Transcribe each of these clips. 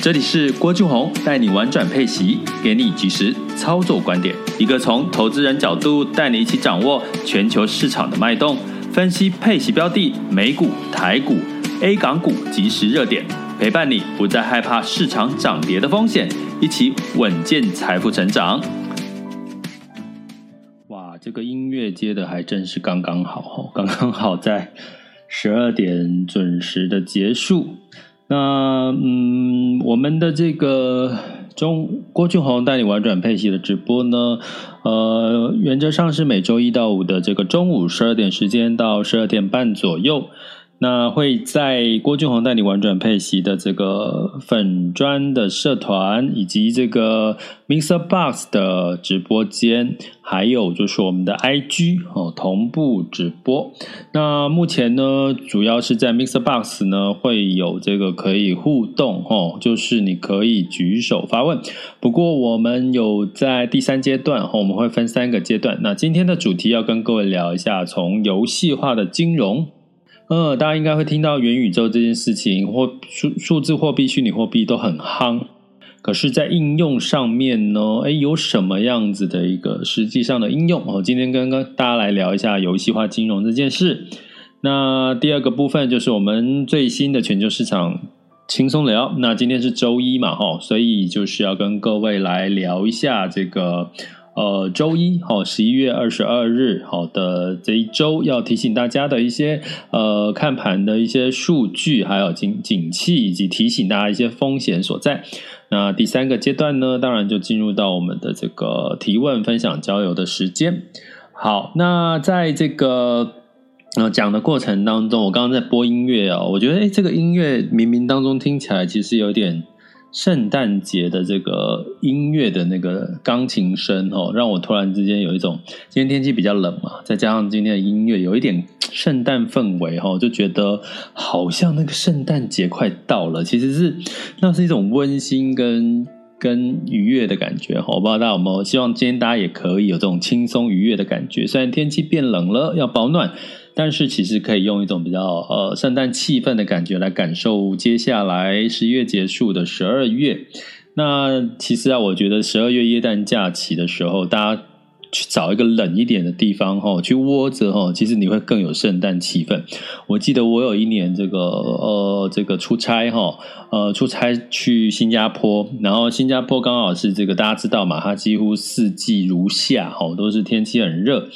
这里是郭俊宏带你玩转配息，给你及时操作观点，一个从投资人角度带你一起掌握全球市场的脉动，分析配息标的、美股、台股、A 港股即时热点，陪伴你不再害怕市场涨跌的风险，一起稳健财富成长。哇，这个音乐接的还真是刚刚好，刚刚好在十二点准时的结束。那嗯，我们的这个中郭俊宏带你玩转配息的直播呢，呃，原则上是每周一到五的这个中午十二点时间到十二点半左右。那会在郭俊宏带你玩转配息的这个粉专的社团，以及这个 Mixer Box 的直播间，还有就是我们的 IG 哦同步直播。那目前呢，主要是在 Mixer Box 呢会有这个可以互动哦，就是你可以举手发问。不过我们有在第三阶段哦，我们会分三个阶段。那今天的主题要跟各位聊一下，从游戏化的金融。呃，大家应该会听到元宇宙这件事情，或数数字货币、虚拟货币都很夯。可是，在应用上面呢，诶，有什么样子的一个实际上的应用？哦，今天跟跟大家来聊一下游戏化金融这件事。那第二个部分就是我们最新的全球市场轻松聊。那今天是周一嘛，哈，所以就是要跟各位来聊一下这个。呃，周一好，十一月二十二日好的这一周要提醒大家的一些呃看盘的一些数据，还有景景气，以及提醒大家一些风险所在。那第三个阶段呢，当然就进入到我们的这个提问、分享、交流的时间。好，那在这个呃讲的过程当中，我刚刚在播音乐啊，我觉得诶这个音乐冥冥当中听起来其实有点。圣诞节的这个音乐的那个钢琴声哦，让我突然之间有一种，今天天气比较冷嘛，再加上今天的音乐有一点圣诞氛围哈，就觉得好像那个圣诞节快到了。其实是那是一种温馨跟跟愉悦的感觉哈，我不知道大家有没有，希望今天大家也可以有这种轻松愉悦的感觉。虽然天气变冷了，要保暖。但是其实可以用一种比较呃圣诞气氛的感觉来感受接下来十一月结束的十二月。那其实啊，我觉得十二月耶诞假期的时候，大家去找一个冷一点的地方哈，去窝着哈，其实你会更有圣诞气氛。我记得我有一年这个呃这个出差哈，呃出差去新加坡，然后新加坡刚好是这个大家知道嘛，它几乎四季如夏哈，都是天气很热。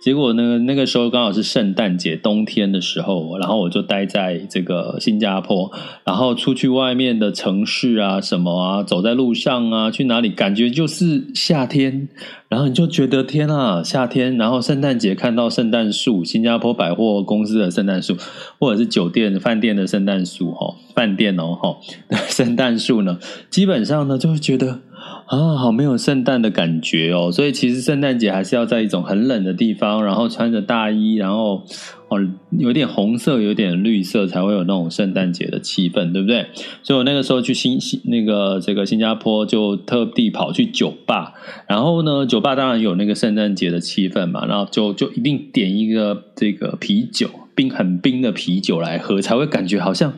结果呢，那个时候刚好是圣诞节，冬天的时候，然后我就待在这个新加坡，然后出去外面的城市啊，什么啊，走在路上啊，去哪里，感觉就是夏天，然后你就觉得天啊，夏天，然后圣诞节看到圣诞树，新加坡百货公司的圣诞树，或者是酒店、饭店的圣诞树，哈，饭店哦，哈，圣诞树呢，基本上呢，就会觉得。啊，好没有圣诞的感觉哦，所以其实圣诞节还是要在一种很冷的地方，然后穿着大衣，然后哦有点红色，有点绿色，才会有那种圣诞节的气氛，对不对？所以我那个时候去新新那个这个新加坡，就特地跑去酒吧，然后呢，酒吧当然有那个圣诞节的气氛嘛，然后就就一定点一个这个啤酒，冰很冰的啤酒来喝，才会感觉好像。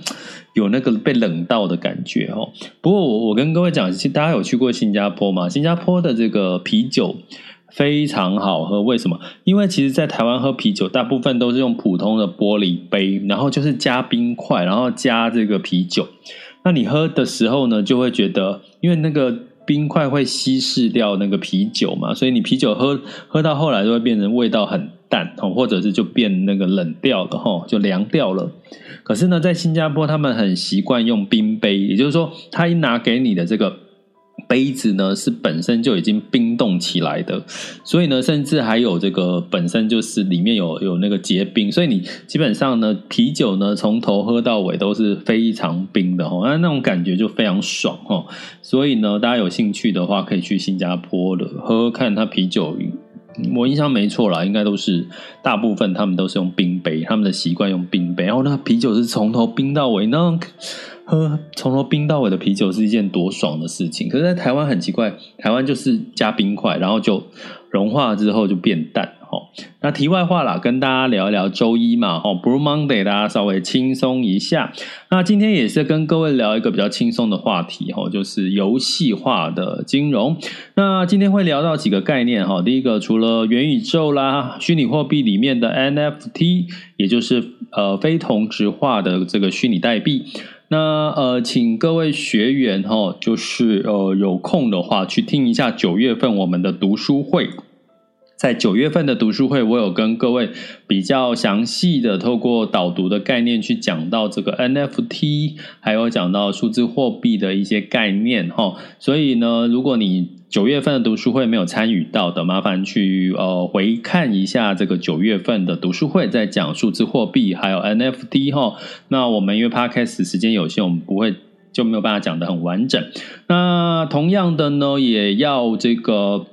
有那个被冷到的感觉哦。不过我我跟各位讲，大家有去过新加坡吗？新加坡的这个啤酒非常好喝。为什么？因为其实，在台湾喝啤酒，大部分都是用普通的玻璃杯，然后就是加冰块，然后加这个啤酒。那你喝的时候呢，就会觉得，因为那个冰块会稀释掉那个啤酒嘛，所以你啤酒喝喝到后来就会变成味道很淡，或者是就变那个冷掉了，吼，就凉掉了。可是呢，在新加坡，他们很习惯用冰杯，也就是说，他一拿给你的这个杯子呢是本身就已经冰冻起来的，所以呢，甚至还有这个本身就是里面有有那个结冰，所以你基本上呢，啤酒呢从头喝到尾都是非常冰的哦，那那种感觉就非常爽哦。所以呢，大家有兴趣的话，可以去新加坡的喝喝看它啤酒。我印象没错啦，应该都是大部分他们都是用冰杯，他们的习惯用冰杯，然后那啤酒是从头冰到尾，那喝从头冰到尾的啤酒是一件多爽的事情。可是，在台湾很奇怪，台湾就是加冰块，然后就融化之后就变淡。哦，那题外话啦，跟大家聊一聊周一嘛，哦，Blue Monday，大家稍微轻松一下。那今天也是跟各位聊一个比较轻松的话题，哈，就是游戏化的金融。那今天会聊到几个概念，哈，第一个除了元宇宙啦，虚拟货币里面的 NFT，也就是呃非同质化的这个虚拟代币。那呃，请各位学员哈，就是呃有空的话去听一下九月份我们的读书会。在九月份的读书会，我有跟各位比较详细的透过导读的概念去讲到这个 NFT，还有讲到数字货币的一些概念哈。所以呢，如果你九月份的读书会没有参与到的，麻烦去呃回看一下这个九月份的读书会，在讲数字货币还有 NFT 哈。那我们因为 Podcast 时间有限，我们不会就没有办法讲得很完整。那同样的呢，也要这个。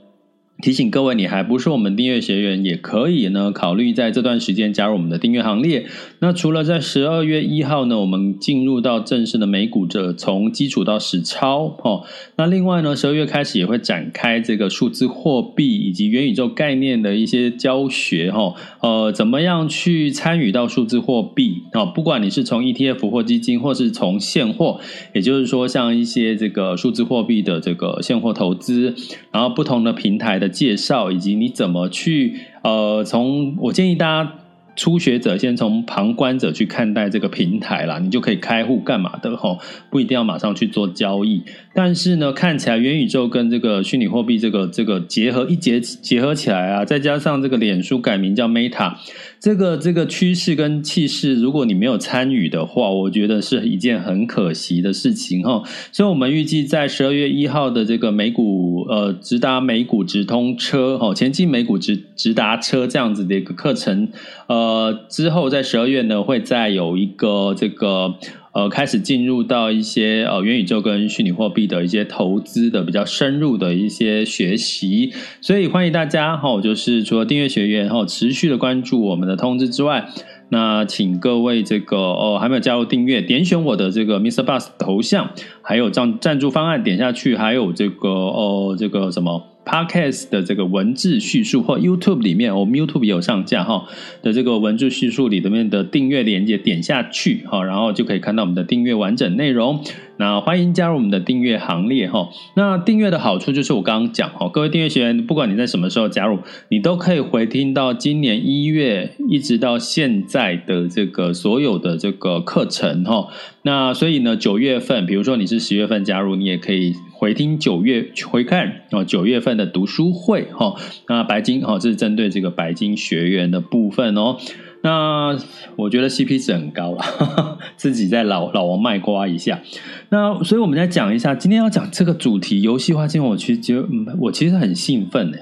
提醒各位，你还不是我们订阅学员，也可以呢考虑在这段时间加入我们的订阅行列。那除了在十二月一号呢，我们进入到正式的美股这从基础到实操哦。那另外呢，十二月开始也会展开这个数字货币以及元宇宙概念的一些教学哈。呃，怎么样去参与到数字货币啊？不管你是从 ETF 或基金，或是从现货，也就是说像一些这个数字货币的这个现货投资，然后不同的平台的。介绍以及你怎么去呃，从我建议大家初学者先从旁观者去看待这个平台啦，你就可以开户干嘛的吼，不一定要马上去做交易。但是呢，看起来元宇宙跟这个虚拟货币这个这个结合一结结合起来啊，再加上这个脸书改名叫 Meta。这个这个趋势跟气势，如果你没有参与的话，我觉得是一件很可惜的事情哈。所以，我们预计在十二月一号的这个美股呃直达美股直通车哦，前进美股直直达车这样子的一个课程，呃之后在十二月呢会再有一个这个。呃，开始进入到一些呃元宇宙跟虚拟货币的一些投资的比较深入的一些学习，所以欢迎大家哈，就是除了订阅学员哈，持续的关注我们的通知之外，那请各位这个哦还没有加入订阅，点选我的这个 Mr. Bus 头像，还有赞赞助方案点下去，还有这个哦这个什么。Podcast 的这个文字叙述或 YouTube 里面，我们 YouTube 有上架哈的这个文字叙述里面的订阅链接点下去哈，然后就可以看到我们的订阅完整内容。那欢迎加入我们的订阅行列哈。那订阅的好处就是我刚刚讲哈，各位订阅学员，不管你在什么时候加入，你都可以回听到今年一月一直到现在的这个所有的这个课程哈。那所以呢，九月份，比如说你是十月份加入，你也可以。回听九月回看哦，九月份的读书会哈，那白金哈，这是针对这个白金学员的部分哦。那我觉得 CP 值很高啊，自己在老老王卖瓜一下。那所以我们再讲一下，今天要讲这个主题，游戏化金融，我其实我其实很兴奋呢。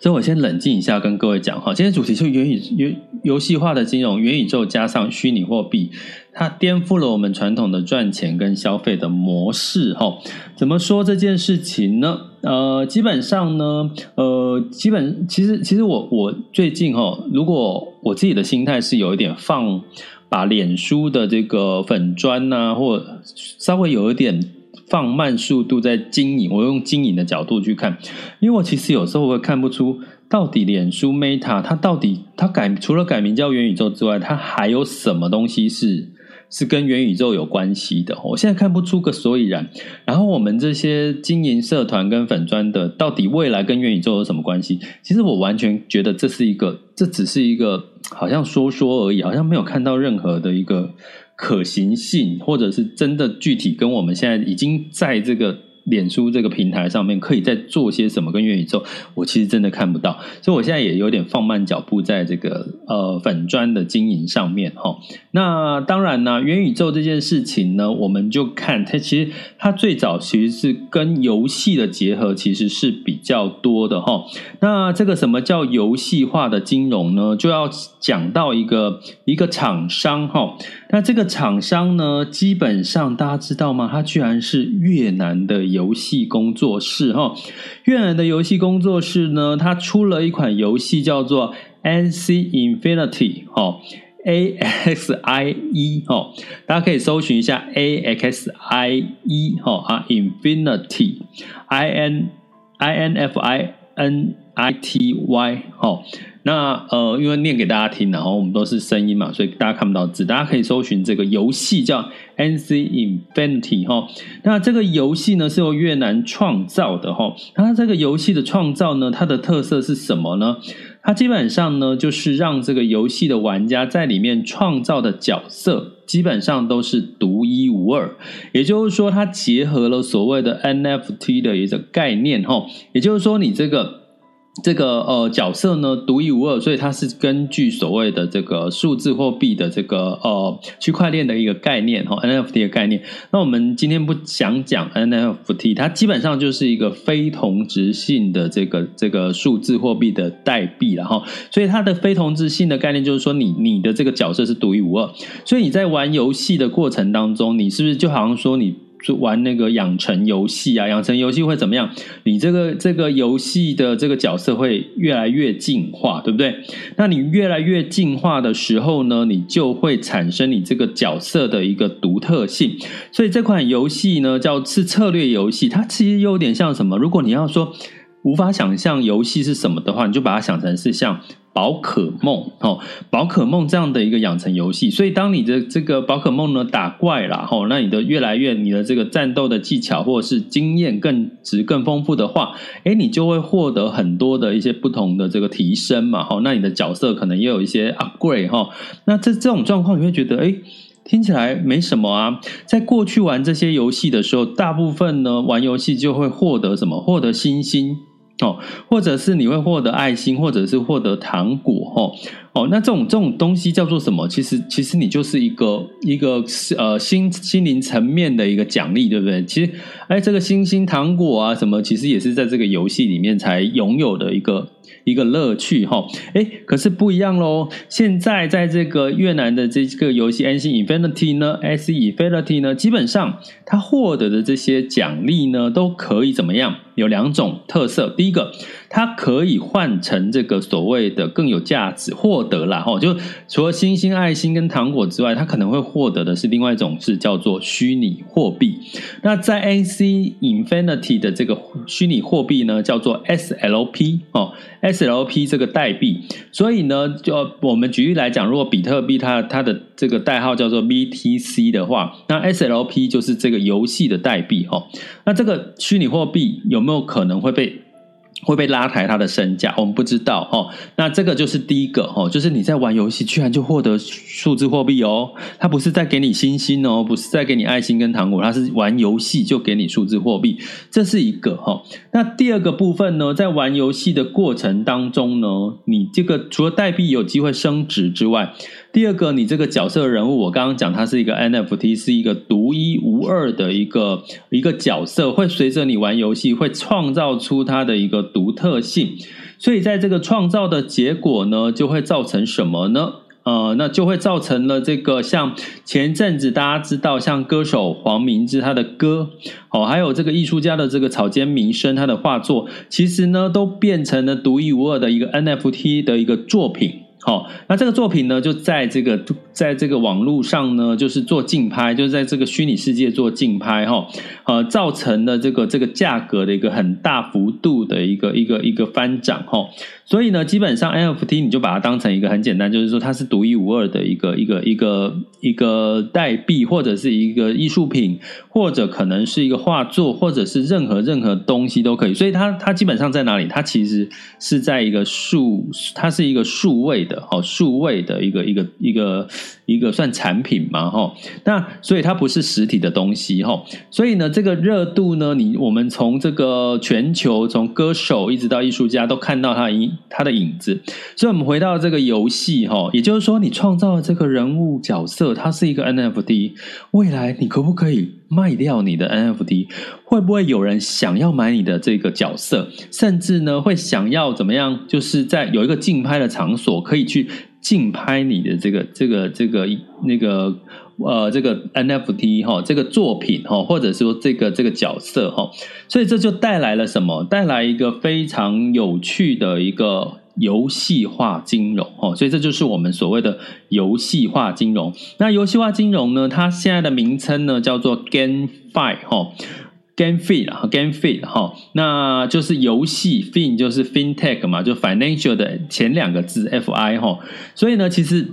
所以我先冷静一下，跟各位讲哈，今天主题是元宇游游戏化的金融，元宇宙加上虚拟货币。它颠覆了我们传统的赚钱跟消费的模式，哈，怎么说这件事情呢？呃，基本上呢，呃，基本其实其实我我最近哈，如果我自己的心态是有一点放，把脸书的这个粉砖呐，或稍微有一点放慢速度在经营，我用经营的角度去看，因为我其实有时候会看不出到底脸书 Meta 它到底它改除了改名叫元宇宙之外，它还有什么东西是？是跟元宇宙有关系的，我现在看不出个所以然。然后我们这些经营社团跟粉砖的，到底未来跟元宇宙有什么关系？其实我完全觉得这是一个，这只是一个好像说说而已，好像没有看到任何的一个可行性，或者是真的具体跟我们现在已经在这个脸书这个平台上面可以再做些什么跟元宇宙，我其实真的看不到，所以我现在也有点放慢脚步在这个呃粉砖的经营上面哈。那当然呢，元宇宙这件事情呢，我们就看它其实它最早其实是跟游戏的结合，其实是比较多的哈。那这个什么叫游戏化的金融呢？就要讲到一个一个厂商哈。那这个厂商呢，基本上大家知道吗？它居然是越南的游戏工作室哈。越南的游戏工作室呢，它出了一款游戏叫做 NC Infinity 哈，A X I E 哈，大家可以搜寻一下 A X I E 哈啊，Infinity I N I N F I N I T Y 哈。那呃，因为念给大家听，然后我们都是声音嘛，所以大家看不到字。大家可以搜寻这个游戏叫 N C Infinity 哈。那这个游戏呢是由越南创造的哈。那这个游戏的创造呢，它的特色是什么呢？它基本上呢就是让这个游戏的玩家在里面创造的角色基本上都是独一无二。也就是说，它结合了所谓的 NFT 的一个概念哈。也就是说，你这个。这个呃角色呢独一无二，所以它是根据所谓的这个数字货币的这个呃区块链的一个概念哈 NFT 的概念。那我们今天不想讲 NFT，它基本上就是一个非同质性的这个这个数字货币的代币了哈。所以它的非同质性的概念就是说你，你你的这个角色是独一无二，所以你在玩游戏的过程当中，你是不是就好像说你？就玩那个养成游戏啊，养成游戏会怎么样？你这个这个游戏的这个角色会越来越进化，对不对？那你越来越进化的时候呢，你就会产生你这个角色的一个独特性。所以这款游戏呢，叫是策略游戏，它其实有点像什么？如果你要说无法想象游戏是什么的话，你就把它想成是像。宝可梦哦，宝可梦这样的一个养成游戏，所以当你的这个宝可梦呢打怪了哈，那你的越来越你的这个战斗的技巧或者是经验更值更丰富的话，诶，你就会获得很多的一些不同的这个提升嘛哈，那你的角色可能也有一些 upgrade 哈，那这这种状况你会觉得诶，听起来没什么啊，在过去玩这些游戏的时候，大部分呢玩游戏就会获得什么？获得星星。哦，或者是你会获得爱心，或者是获得糖果，哦，哦，那这种这种东西叫做什么？其实其实你就是一个一个呃心心灵层面的一个奖励，对不对？其实，哎，这个星星糖果啊什么，其实也是在这个游戏里面才拥有的一个。一个乐趣哈，哎，可是不一样喽。现在在这个越南的这个游戏《Axie Infinity》呢，《S Infinity》呢，基本上它获得的这些奖励呢，都可以怎么样？有两种特色。第一个，它可以换成这个所谓的更有价值获得啦哈，就除了星星、爱心跟糖果之外，它可能会获得的是另外一种是叫做虚拟货币。那在《AC Infinity》的这个虚拟货币呢，叫做 SLP 哦。SLP 这个代币，所以呢，就我们举例来讲，如果比特币它它的这个代号叫做 BTC 的话，那 SLP 就是这个游戏的代币哦。那这个虚拟货币有没有可能会被？会被拉抬它的身价，我们不知道哦。那这个就是第一个哦，就是你在玩游戏居然就获得数字货币哦，它不是在给你星星哦，不是在给你爱心跟糖果，它是玩游戏就给你数字货币，这是一个哈。那第二个部分呢，在玩游戏的过程当中呢，你这个除了代币有机会升值之外，第二个，你这个角色人物，我刚刚讲，它是一个 NFT，是一个独一无二的一个一个角色，会随着你玩游戏，会创造出它的一个独特性。所以，在这个创造的结果呢，就会造成什么呢？呃，那就会造成了这个，像前阵子大家知道，像歌手黄明志他的歌，哦，还有这个艺术家的这个草间弥生他的画作，其实呢，都变成了独一无二的一个 NFT 的一个作品。好，那这个作品呢，就在这个在这个网络上呢，就是做竞拍，就是在这个虚拟世界做竞拍哈，呃，造成了这个这个价格的一个很大幅度的一个一个一个翻涨哈。所以呢，基本上 NFT 你就把它当成一个很简单，就是说它是独一无二的一个一个一个一个代币，或者是一个艺术品，或者可能是一个画作，或者是任何任何东西都可以。所以它它基本上在哪里？它其实是在一个数，它是一个数位的哦，数位的一个一个一个一个算产品嘛，哈。那所以它不是实体的东西，哈。所以呢，这个热度呢，你我们从这个全球，从歌手一直到艺术家，都看到它影它的影子。所以，我们回到这个游戏，哈，也就是说，你创造的这个人物角色，它是一个 NFT。未来，你可不可以卖掉你的 NFT？会不会有人想要买你的这个角色？甚至呢，会想要怎么样？就是在有一个竞拍的场所，可以去竞拍你的这个、这个、这个、那个呃，这个 NFT 哈，这个作品哈，或者说这个这个角色哈。所以这就带来了什么？带来一个非常有趣的一个游戏化金融哦。所以这就是我们所谓的游戏化金融。那游戏化金融呢，它现在的名称呢叫做 GameFi 哈。GameFi 啊，GameFi 哈，那就是游戏，Fin 就是 FinTech 嘛，就 Financial 的前两个字 FI 哈，所以呢，其实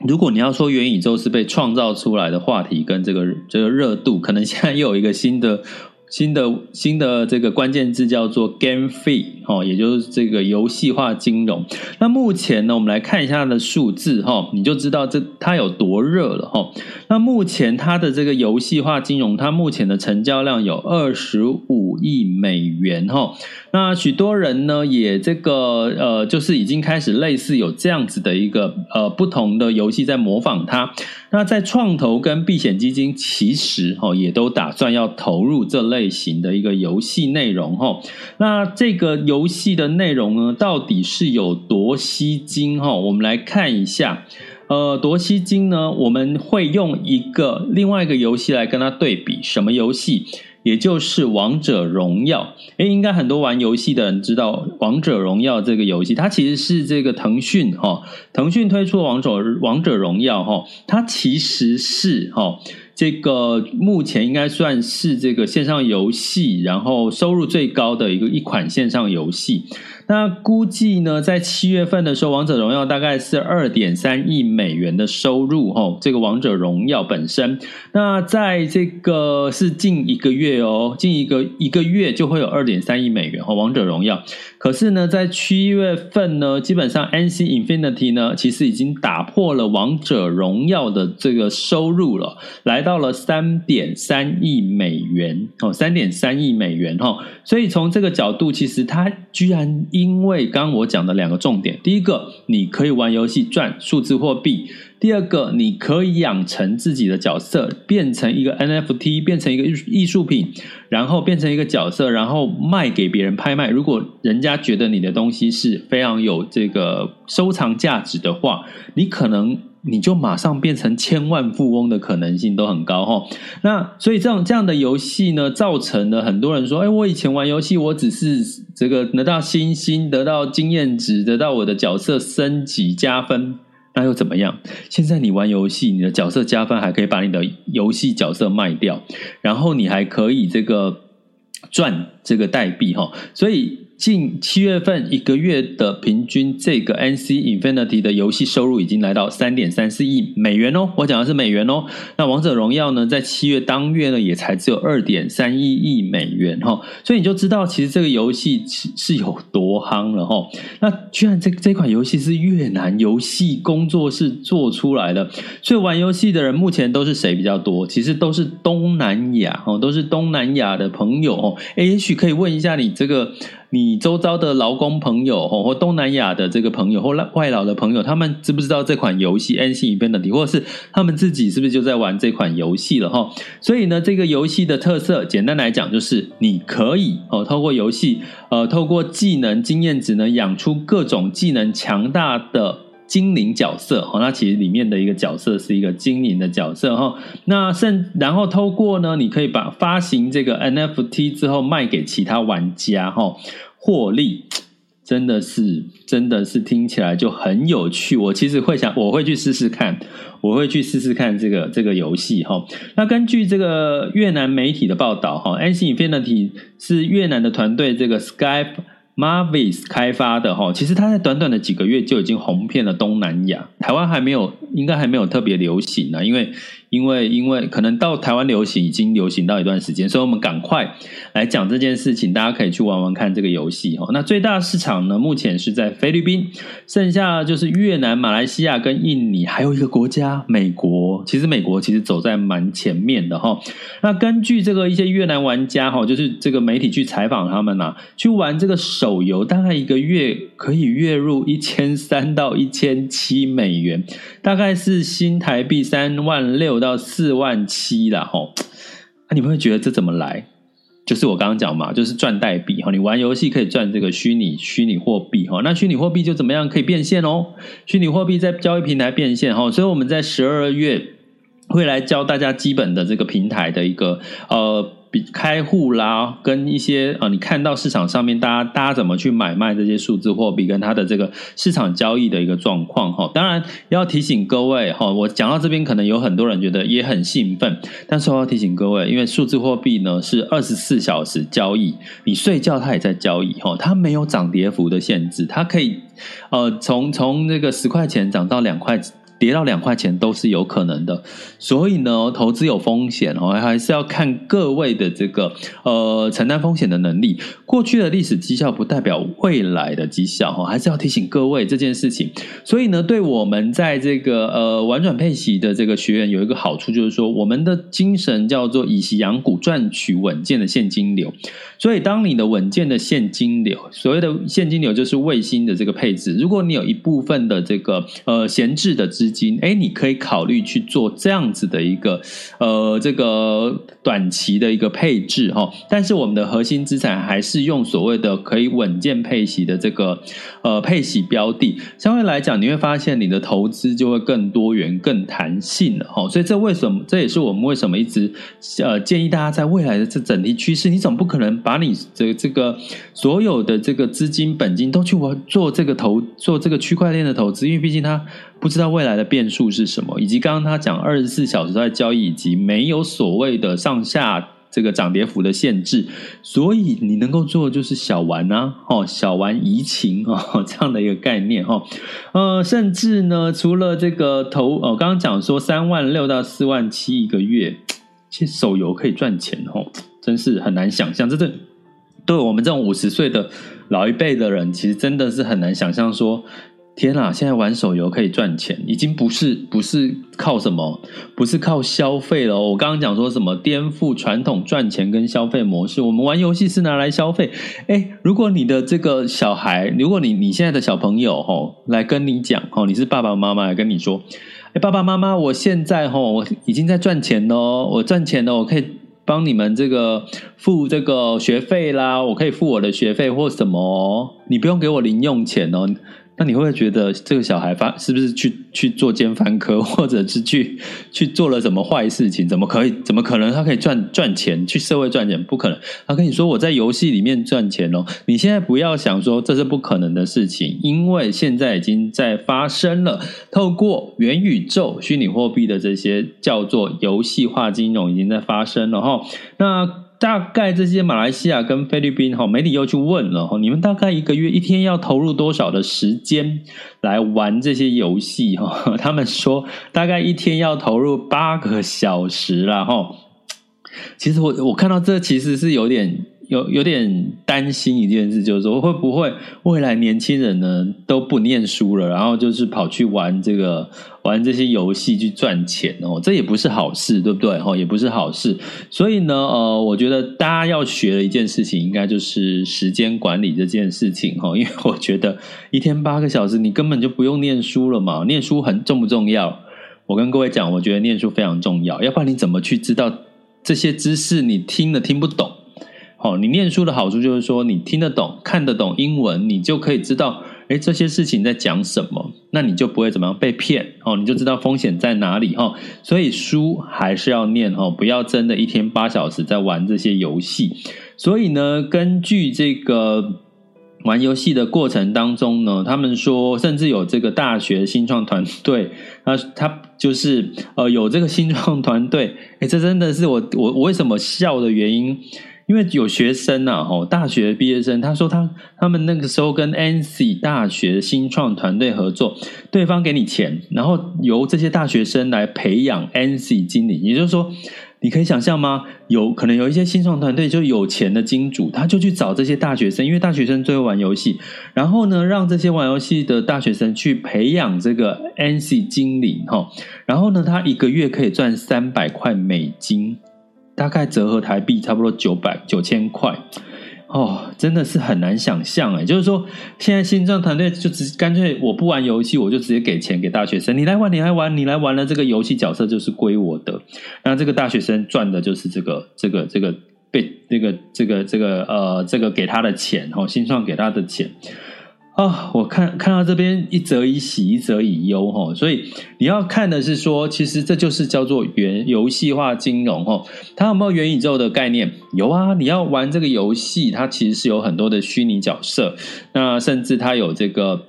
如果你要说元宇宙是被创造出来的话题跟这个这个热度，可能现在又有一个新的。新的新的这个关键字叫做 GameFi 哦，也就是这个游戏化金融。那目前呢，我们来看一下它的数字哈，你就知道这它有多热了哈。那目前它的这个游戏化金融，它目前的成交量有二十五亿美元哈。那许多人呢，也这个呃，就是已经开始类似有这样子的一个呃不同的游戏在模仿它。那在创投跟避险基金其实哦也都打算要投入这类型的一个游戏内容哈。那这个游戏的内容呢，到底是有多吸睛哈？我们来看一下，呃，多吸睛呢？我们会用一个另外一个游戏来跟它对比，什么游戏？也就是王者荣耀，诶，应该很多玩游戏的人知道王者荣耀这个游戏，它其实是这个腾讯哈，腾讯推出的王者王者荣耀哈，它其实是哈这个目前应该算是这个线上游戏，然后收入最高的一个一款线上游戏。那估计呢，在七月份的时候，王者荣耀大概是二点三亿美元的收入哦。这个王者荣耀本身，那在这个是近一个月哦，近一个一个月就会有二点三亿美元哦。王者荣耀，可是呢，在七月份呢，基本上 NC Infinity 呢，其实已经打破了王者荣耀的这个收入了，来到了三点三亿美元哦，三点三亿美元哈。所以从这个角度，其实它居然。因为刚刚我讲的两个重点，第一个，你可以玩游戏赚数字货币；第二个，你可以养成自己的角色，变成一个 NFT，变成一个艺艺术品，然后变成一个角色，然后卖给别人拍卖。如果人家觉得你的东西是非常有这个收藏价值的话，你可能。你就马上变成千万富翁的可能性都很高哈。那所以这种这样的游戏呢，造成了很多人说：“哎，我以前玩游戏，我只是这个得到星星，得到经验值，得到我的角色升级加分，那又怎么样？现在你玩游戏，你的角色加分还可以把你的游戏角色卖掉，然后你还可以这个赚这个代币哈。所以。近七月份一个月的平均，这个 NC Infinity 的游戏收入已经来到三点三四亿美元哦。我讲的是美元哦。那王者荣耀呢，在七月当月呢，也才只有二点三一亿美元哈。所以你就知道，其实这个游戏是有多夯了哈。那居然这这款游戏是越南游戏工作室做出来的，所以玩游戏的人目前都是谁比较多？其实都是东南亚哦，都是东南亚的朋友哦。诶，也许可以问一下你这个。你周遭的劳工朋友，吼或东南亚的这个朋友，或外外劳的朋友，他们知不知道这款游戏《NC Infinity》，或者是他们自己是不是就在玩这款游戏了？哈，所以呢，这个游戏的特色，简单来讲，就是你可以哦，透过游戏，呃，透过技能经验值呢，养出各种技能强大的。精灵角色哈，那其实里面的一个角色是一个精灵的角色哈。那甚然后透过呢，你可以把发行这个 NFT 之后卖给其他玩家哈，获利真的是真的是听起来就很有趣。我其实会想，我会去试试看，我会去试试看这个这个游戏哈。那根据这个越南媒体的报道哈，NC Infinity 是越南的团队这个 Skype。Marvis 开发的哈，其实它在短短的几个月就已经红遍了东南亚，台湾还没有应该还没有特别流行呢，因为。因为因为可能到台湾流行已经流行到一段时间，所以我们赶快来讲这件事情。大家可以去玩玩看这个游戏哈。那最大市场呢，目前是在菲律宾，剩下就是越南、马来西亚跟印尼，还有一个国家美国。其实美国其实走在蛮前面的哈。那根据这个一些越南玩家哈，就是这个媒体去采访他们呐，去玩这个手游，大概一个月可以月入一千三到一千七美元，大概是新台币三万六。到四万七了吼，那你们会觉得这怎么来？就是我刚刚讲嘛，就是赚代币哈。你玩游戏可以赚这个虚拟虚拟货币哈，那虚拟货币就怎么样可以变现哦？虚拟货币在交易平台变现哈，所以我们在十二月会来教大家基本的这个平台的一个呃。开户啦，跟一些啊、呃，你看到市场上面大家大家怎么去买卖这些数字货币，跟它的这个市场交易的一个状况哈。当然要提醒各位哈，我讲到这边可能有很多人觉得也很兴奋，但是我要提醒各位，因为数字货币呢是二十四小时交易，你睡觉它也在交易哈，它没有涨跌幅的限制，它可以呃从从那个十块钱涨到两块。跌到两块钱都是有可能的，所以呢，投资有风险哦，还是要看各位的这个呃承担风险的能力。过去的历史绩效不代表未来的绩效哦，还是要提醒各位这件事情。所以呢，对我们在这个呃玩转配息的这个学员有一个好处，就是说我们的精神叫做以息养股，赚取稳健的现金流。所以，当你的稳健的现金流，所谓的现金流就是卫星的这个配置。如果你有一部分的这个呃闲置的资资金，哎，你可以考虑去做这样子的一个呃这个短期的一个配置哈。但是，我们的核心资产还是用所谓的可以稳健配息的这个呃配息标的。相对来讲，你会发现你的投资就会更多元、更弹性了哈。所以，这为什么？这也是我们为什么一直呃建议大家在未来的这整体趋势，你总不可能。把你这这个所有的这个资金本金都去玩做这个投做这个区块链的投资，因为毕竟它不知道未来的变数是什么，以及刚刚他讲二十四小时在交易，以及没有所谓的上下这个涨跌幅的限制，所以你能够做的就是小玩啊，哦，小玩怡情哦，这样的一个概念哈，呃，甚至呢，除了这个投，哦，刚刚讲说三万六到四万七一个月，其实手游可以赚钱哦。真是很难想象，这这对我们这种五十岁的老一辈的人，其实真的是很难想象。说天哪，现在玩手游可以赚钱，已经不是不是靠什么，不是靠消费了。我刚刚讲说什么颠覆传统赚钱跟消费模式，我们玩游戏是拿来消费。诶，如果你的这个小孩，如果你你现在的小朋友吼来跟你讲吼，你是爸爸妈妈来跟你说，诶，爸爸妈妈，我现在吼我已经在赚钱咯，我赚钱了，我可以。帮你们这个付这个学费啦，我可以付我的学费或什么，你不用给我零用钱哦。那你会不会觉得这个小孩发是不是去去做奸犯科，或者是去去做了什么坏事情？怎么可以？怎么可能他可以赚赚钱去社会赚钱？不可能。他跟你说我在游戏里面赚钱哦。你现在不要想说这是不可能的事情，因为现在已经在发生了。透过元宇宙、虚拟货币的这些叫做游戏化金融，已经在发生了哈。那。大概这些马来西亚跟菲律宾哈媒体又去问了哈，你们大概一个月一天要投入多少的时间来玩这些游戏哈？他们说大概一天要投入八个小时了哈。其实我我看到这其实是有点。有有点担心一件事，就是说会不会未来年轻人呢都不念书了，然后就是跑去玩这个玩这些游戏去赚钱哦，这也不是好事，对不对？哈，也不是好事。所以呢，呃，我觉得大家要学的一件事情，应该就是时间管理这件事情哈。因为我觉得一天八个小时，你根本就不用念书了嘛。念书很重不重要？我跟各位讲，我觉得念书非常重要，要不然你怎么去知道这些知识？你听了听不懂。哦，你念书的好处就是说，你听得懂、看得懂英文，你就可以知道，诶，这些事情在讲什么，那你就不会怎么样被骗哦，你就知道风险在哪里哈。所以书还是要念哦，不要真的一天八小时在玩这些游戏。所以呢，根据这个玩游戏的过程当中呢，他们说，甚至有这个大学新创团队，他他就是呃有这个新创团队，诶，这真的是我我我为什么笑的原因。因为有学生呐，吼，大学毕业生，他说他他们那个时候跟 NC 大学新创团队合作，对方给你钱，然后由这些大学生来培养 NC 经理，也就是说。你可以想象吗？有可能有一些新创团队就有钱的金主，他就去找这些大学生，因为大学生最会玩游戏，然后呢，让这些玩游戏的大学生去培养这个 NC 经理哈，然后呢，他一个月可以赚三百块美金，大概折合台币差不多九百九千块。哦，真的是很难想象哎，就是说，现在新创团队就直干脆我不玩游戏，我就直接给钱给大学生，你来玩，你来玩，你来玩了这个游戏角色就是归我的，那这个大学生赚的就是这个这个这个被这个这个这个呃这个给他的钱哦，新创给他的钱。啊、我看看到这边一则以喜，一则以忧哈，所以你要看的是说，其实这就是叫做元游戏化金融哈。它有没有元宇宙的概念？有啊，你要玩这个游戏，它其实是有很多的虚拟角色，那甚至它有这个。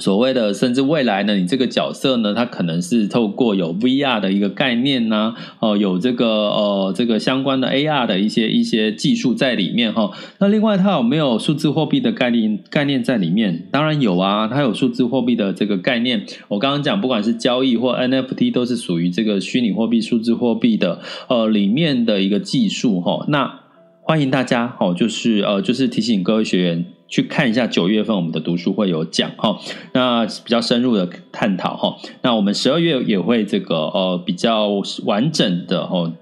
所谓的，甚至未来呢，你这个角色呢，它可能是透过有 VR 的一个概念呢，哦，有这个呃这个相关的 AR 的一些一些技术在里面哈。那另外它有没有数字货币的概念概念在里面？当然有啊，它有数字货币的这个概念。我刚刚讲，不管是交易或 NFT，都是属于这个虚拟货币、数字货币的呃里面的一个技术哈。那欢迎大家哦，就是呃就是提醒各位学员。去看一下九月份我们的读书会有讲哈，那比较深入的探讨哈，那我们十二月也会这个呃比较完整的哦，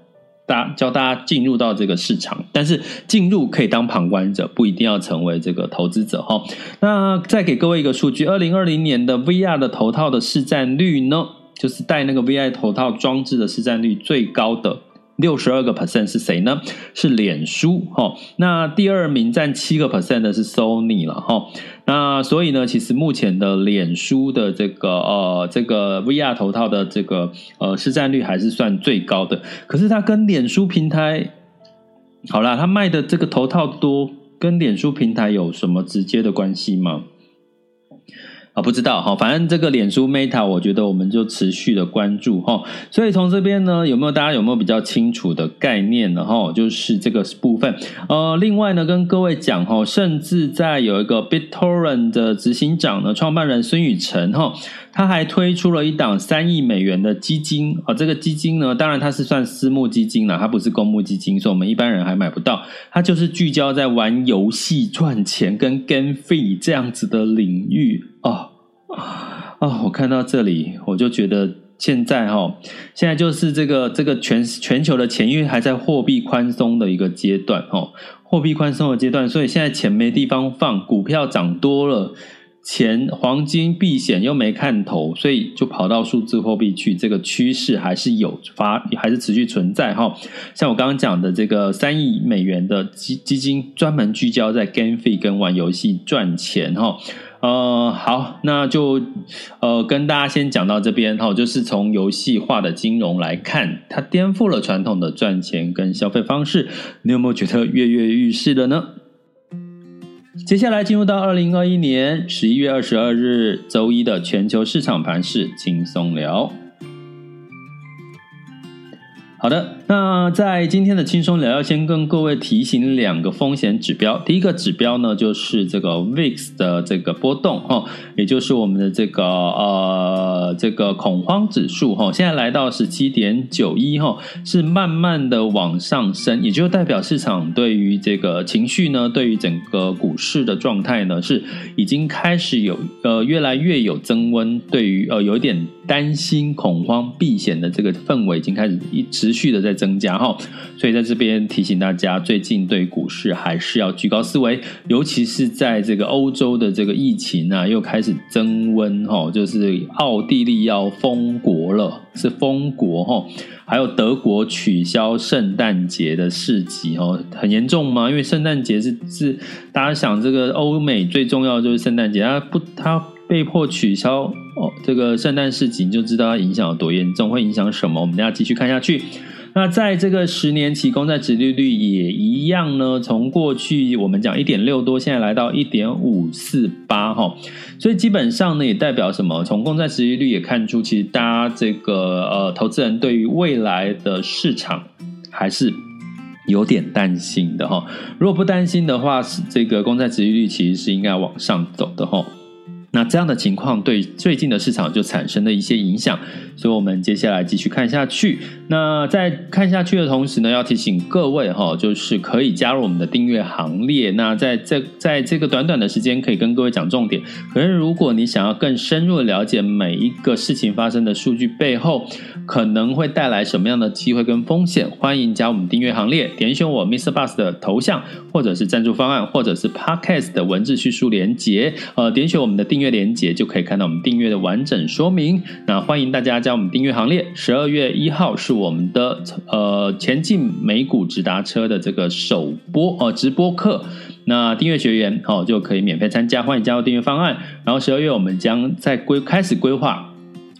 大教大家进入到这个市场，但是进入可以当旁观者，不一定要成为这个投资者哈。那再给各位一个数据，二零二零年的 VR 的头套的市占率呢，就是戴那个 VR 头套装置的市占率最高的。六十二个 percent 是谁呢？是脸书哈。那第二名占七个 percent 的是 Sony 了哈。那所以呢，其实目前的脸书的这个呃这个 VR 头套的这个呃市占率还是算最高的。可是它跟脸书平台，好啦，它卖的这个头套多，跟脸书平台有什么直接的关系吗？啊，不知道哈，反正这个脸书 Meta，我觉得我们就持续的关注哈。所以从这边呢，有没有大家有没有比较清楚的概念呢？哈，就是这个部分。呃，另外呢，跟各位讲哈，甚至在有一个 BitTorrent 的执行长呢，创办人孙宇晨哈。他还推出了一档三亿美元的基金啊，这个基金呢，当然它是算私募基金了，它不是公募基金，所以我们一般人还买不到。它就是聚焦在玩游戏赚钱跟 game 这样子的领域哦哦，我看到这里，我就觉得现在哈，现在就是这个这个全全球的钱，因为还在货币宽松的一个阶段哦，货币宽松的阶段，所以现在钱没地方放，股票涨多了。钱黄金避险又没看头，所以就跑到数字货币去。这个趋势还是有发，还是持续存在哈。像我刚刚讲的这个三亿美元的基基金，专门聚焦在 GameFi 跟玩游戏赚钱哈。呃，好，那就呃跟大家先讲到这边哈，就是从游戏化的金融来看，它颠覆了传统的赚钱跟消费方式。你有没有觉得跃跃欲试的呢？接下来进入到二零二一年十一月二十二日周一的全球市场盘势轻松聊。好的，那在今天的轻松聊，要先跟各位提醒两个风险指标。第一个指标呢，就是这个 VIX 的这个波动哈，也就是我们的这个呃这个恐慌指数哈，现在来到十七点九一哈，是慢慢的往上升，也就代表市场对于这个情绪呢，对于整个股市的状态呢，是已经开始有呃越来越有增温，对于呃有一点担心恐慌避险的这个氛围已经开始一。持续的在增加哈，所以在这边提醒大家，最近对股市还是要居高思维，尤其是在这个欧洲的这个疫情啊，又开始增温哈，就是奥地利要封国了，是封国哈，还有德国取消圣诞节的市集哦，很严重吗？因为圣诞节是是大家想这个欧美最重要的就是圣诞节，它不它被迫取消。哦，这个圣诞市集你就知道它影响有多严重，会影响什么？我们等下继续看下去。那在这个十年期公债殖利率也一样呢，从过去我们讲一点六多，现在来到一点五四八哈，所以基本上呢也代表什么？从公债殖利率也看出，其实大家这个呃投资人对于未来的市场还是有点担心的哈。如果不担心的话，这个公债殖利率其实是应该往上走的哈。那这样的情况对最近的市场就产生了一些影响，所以我们接下来继续看下去。那在看下去的同时呢，要提醒各位哈，就是可以加入我们的订阅行列。那在这在这个短短的时间，可以跟各位讲重点。可是如果你想要更深入的了解每一个事情发生的数据背后，可能会带来什么样的机会跟风险，欢迎加我们订阅行列，点选我 Mr. Bus 的头像，或者是赞助方案，或者是 Podcast 的文字叙述连结。呃，点选我们的订阅。连接就可以看到我们订阅的完整说明。那欢迎大家加我们订阅行列。十二月一号是我们的呃前进美股直达车的这个首播呃直播课。那订阅学员哦就可以免费参加，欢迎加入订阅方案。然后十二月我们将在规开始规划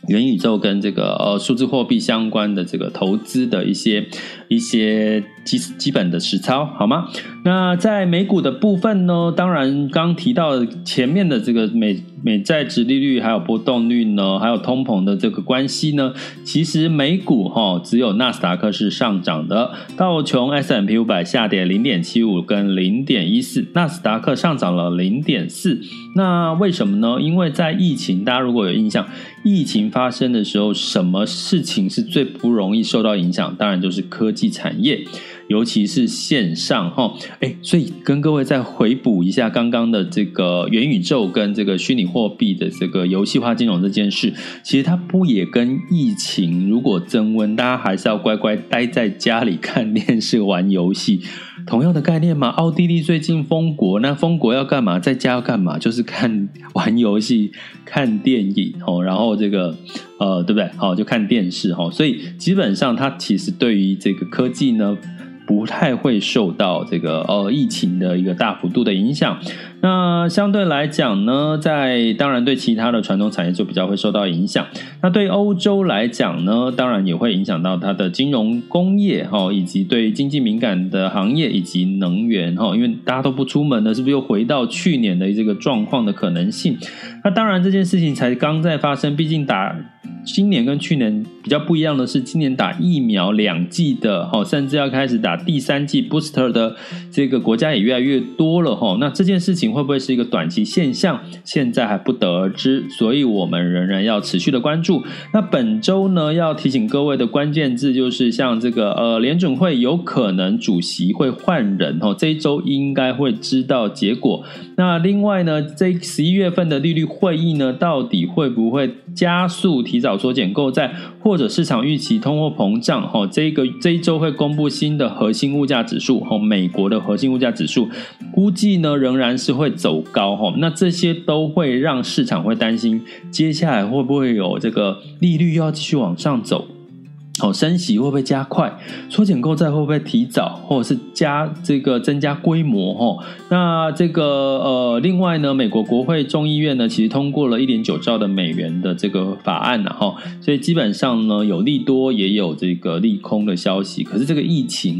元宇宙跟这个呃数字货币相关的这个投资的一些一些。基基本的实操好吗？那在美股的部分呢？当然刚提到前面的这个美美债殖利率还有波动率呢，还有通膨的这个关系呢，其实美股哈只有纳斯达克是上涨的，道琼 S M P 五百下跌零点七五跟零点一四，纳斯达克上涨了零点四。那为什么呢？因为在疫情，大家如果有印象，疫情发生的时候，什么事情是最不容易受到影响？当然就是科技产业。尤其是线上哈，哎，所以跟各位再回补一下刚刚的这个元宇宙跟这个虚拟货币的这个游戏化金融这件事，其实它不也跟疫情如果增温，大家还是要乖乖待在家里看电视、玩游戏，同样的概念吗？奥地利最近封国，那封国要干嘛？在家要干嘛？就是看玩游戏、看电影哦，然后这个呃，对不对？好，就看电视哈，所以基本上它其实对于这个科技呢。不太会受到这个呃疫情的一个大幅度的影响。那相对来讲呢，在当然对其他的传统产业就比较会受到影响。那对欧洲来讲呢，当然也会影响到它的金融工业哈，以及对经济敏感的行业以及能源哈，因为大家都不出门了，是不是又回到去年的这个状况的可能性？那当然这件事情才刚在发生，毕竟打。今年跟去年比较不一样的是，今年打疫苗两剂的哈，甚至要开始打第三剂 booster 的这个国家也越来越多了，哈。那这件事情会不会是一个短期现象？现在还不得而知，所以我们仍然要持续的关注。那本周呢，要提醒各位的关键字就是像这个呃，联准会有可能主席会换人，哦，这一周应该会知道结果。那另外呢，这十一月份的利率会议呢，到底会不会加速提早？缩减购债，或者市场预期通货膨胀，哈，这个这一周会公布新的核心物价指数，哈，美国的核心物价指数估计呢仍然是会走高，哈，那这些都会让市场会担心，接下来会不会有这个利率又要继续往上走？好，升息会不会加快？缩减购债会不会提早，或者是加这个增加规模？哈，那这个呃，另外呢，美国国会众议院呢，其实通过了一点九兆的美元的这个法案了哈，所以基本上呢，有利多也有这个利空的消息。可是这个疫情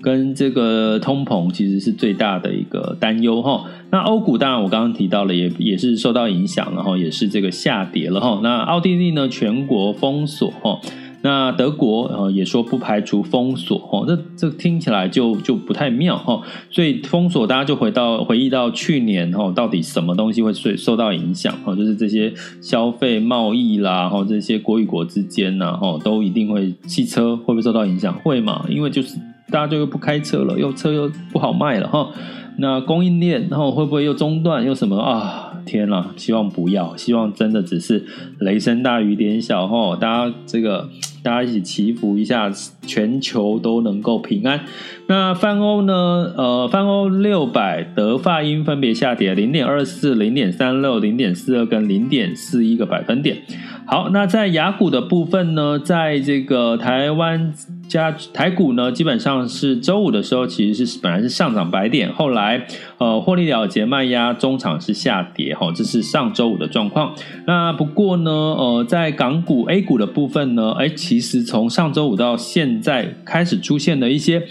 跟这个通膨其实是最大的一个担忧哈。那欧股当然我刚刚提到了，也也是受到影响，然后也是这个下跌了哈。那奥地利呢，全国封锁哈。那德国呃也说不排除封锁哦，这这听起来就就不太妙哈，所以封锁大家就回到回忆到去年哦，到底什么东西会受受到影响哦？就是这些消费贸易啦，哈，这些国与国之间呐，哈，都一定会汽车会不会受到影响？会嘛？因为就是大家就又不开车了，又车又不好卖了哈。那供应链然后会不会又中断又什么啊？天呐，希望不要，希望真的只是雷声大雨点小哈，大家这个。大家一起祈福一下，全球都能够平安。那泛欧呢？呃，泛欧六百德法英分别下跌零点二四、零点三六、零点四二跟零点四一个百分点。好，那在雅股的部分呢，在这个台湾加台股呢，基本上是周五的时候其实是本来是上涨百点，后来呃获利了结卖压，中场是下跌哈，这是上周五的状况。那不过呢，呃，在港股 A 股的部分呢，哎，其实从上周五到现在开始出现了一些。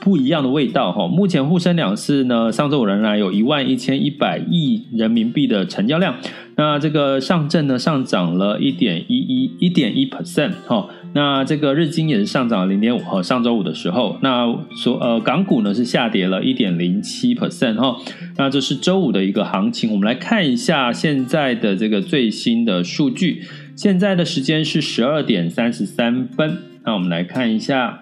不一样的味道哈，目前沪深两市呢，上周五仍然有一万一千一百亿人民币的成交量。那这个上证呢，上涨了一点一一一点一 percent 哈，那这个日经也是上涨了零点五哈，上周五的时候，那所呃港股呢是下跌了一点零七 percent 哈，那这是周五的一个行情。我们来看一下现在的这个最新的数据，现在的时间是十二点三十三分，那我们来看一下。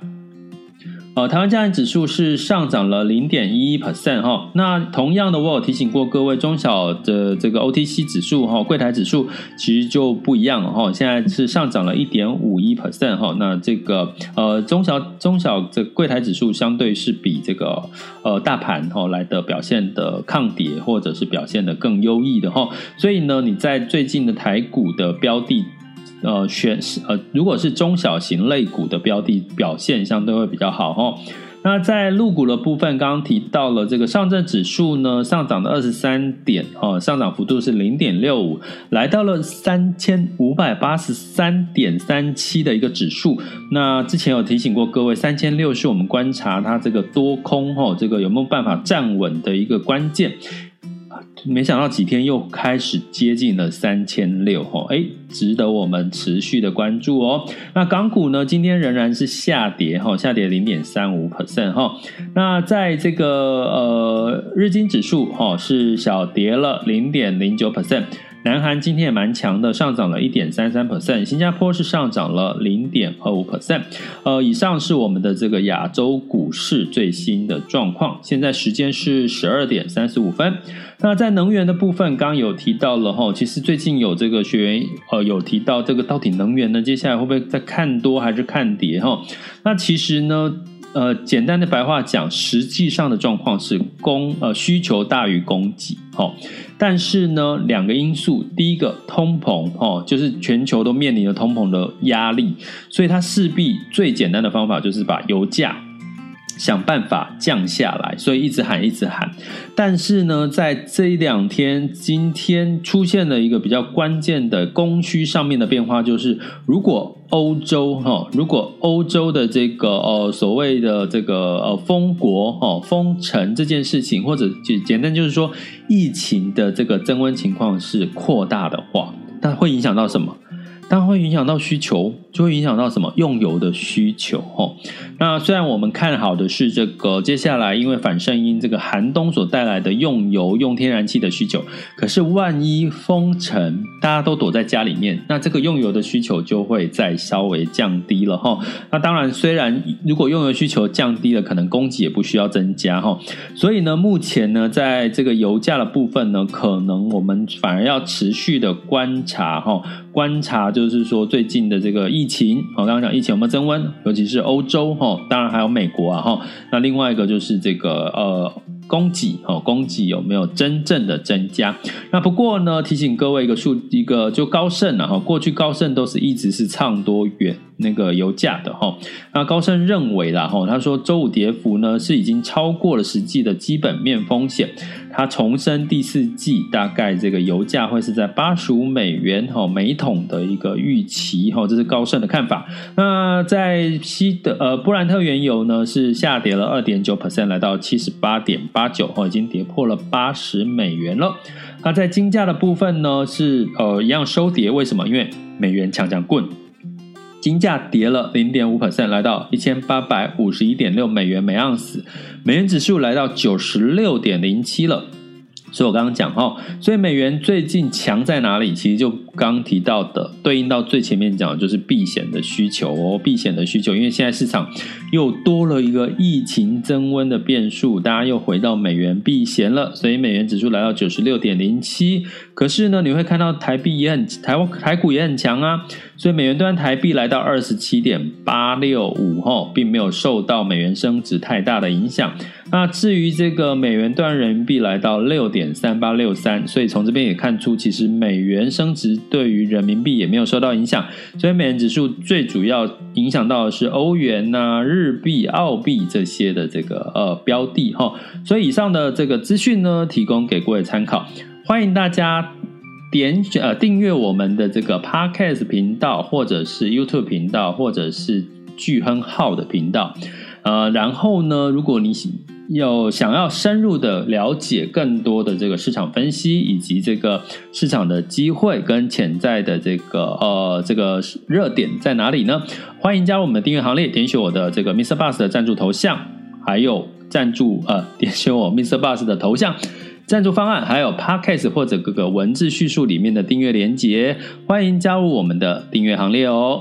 呃，台湾加权指数是上涨了零点一一 percent 哈。那同样的，我有提醒过各位，中小的这个 OTC 指数哈，柜台指数其实就不一样哈。现在是上涨了一点五一 percent 哈。那这个呃中小中小这柜台指数相对是比这个呃大盘哈来的表现的抗跌，或者是表现的更优异的哈。所以呢，你在最近的台股的标的。呃，选呃，如果是中小型类股的标的表现相对会比较好哈。那在入股的部分，刚刚提到了这个上证指数呢，上涨了二十三点哦，上涨幅度是零点六五，来到了三千五百八十三点三七的一个指数。那之前有提醒过各位，三千六是我们观察它这个多空哈，这个有没有办法站稳的一个关键。没想到几天又开始接近了三千六哈，哎，值得我们持续的关注哦。那港股呢，今天仍然是下跌哈，下跌零点三五 percent 哈。那在这个呃日经指数哈是小跌了零点零九 percent。南韩今天也蛮强的，上涨了一点三三 percent。新加坡是上涨了零点二五 percent。呃，以上是我们的这个亚洲股市最新的状况。现在时间是十二点三十五分。那在能源的部分，刚有提到了哈，其实最近有这个学员呃有提到这个到底能源呢，接下来会不会再看多还是看跌哈？那其实呢，呃，简单的白话讲，实际上的状况是供呃需求大于供给，哈。但是呢，两个因素，第一个通膨哦，就是全球都面临着通膨的压力，所以它势必最简单的方法就是把油价想办法降下来，所以一直喊一直喊。但是呢，在这一两天，今天出现了一个比较关键的供需上面的变化，就是如果。欧洲哈，如果欧洲的这个呃所谓的这个呃封国哈封城这件事情，或者简简单就是说疫情的这个增温情况是扩大的话，它会影响到什么？它会影响到需求。就会影响到什么用油的需求哦。那虽然我们看好的是这个接下来因为反圣婴这个寒冬所带来的用油用天然气的需求，可是万一封城，大家都躲在家里面，那这个用油的需求就会再稍微降低了哈。那当然，虽然如果用油需求降低了，可能供给也不需要增加哈。所以呢，目前呢，在这个油价的部分呢，可能我们反而要持续的观察哈，观察就是说最近的这个疫情，我刚刚讲疫情有没有增温，尤其是欧洲哈，当然还有美国啊哈。那另外一个就是这个呃供给哈，供给有没有真正的增加？那不过呢，提醒各位一个数一个就高盛啊哈，过去高盛都是一直是唱多远那个油价的哈。那高盛认为啦哈，他说周五跌幅呢是已经超过了实际的基本面风险。它重申第四季大概这个油价会是在八十五美元哈每桶的一个预期哈，这是高盛的看法。那在西德呃布兰特原油呢是下跌了二点九 percent，来到七十八点八九哈，已经跌破了八十美元了。那在金价的部分呢是呃一样收跌，为什么？因为美元强强棍，金价跌了零点五 percent，来到一千八百五十一点六美元每盎司。美元指数来到九十六点零七了，所以我刚刚讲哈，所以美元最近强在哪里？其实就刚提到的，对应到最前面讲的就是避险的需求哦，避险的需求，因为现在市场又多了一个疫情增温的变数，大家又回到美元避险了，所以美元指数来到九十六点零七。可是呢，你会看到台币也很台湾台股也很强啊。所以美元兑台币来到二十七点八六五哈，并没有受到美元升值太大的影响。那至于这个美元兑人民币来到六点三八六三，所以从这边也看出，其实美元升值对于人民币也没有受到影响。所以美元指数最主要影响到的是欧元呐、日币、澳币这些的这个呃标的哈。所以以上的这个资讯呢，提供给各位参考，欢迎大家。点选呃订阅我们的这个 Podcast 频道，或者是 YouTube 频道，或者是巨亨号的频道，呃，然后呢，如果你有想要深入的了解更多的这个市场分析，以及这个市场的机会跟潜在的这个呃这个热点在哪里呢？欢迎加入我们的订阅行列，点选我的这个 miss Bus 的赞助头像，还有赞助呃点选我 miss Bus 的头像赞助方案，还有 Podcast 或者各个文字叙述里面的订阅连接，欢迎加入我们的订阅行列哦。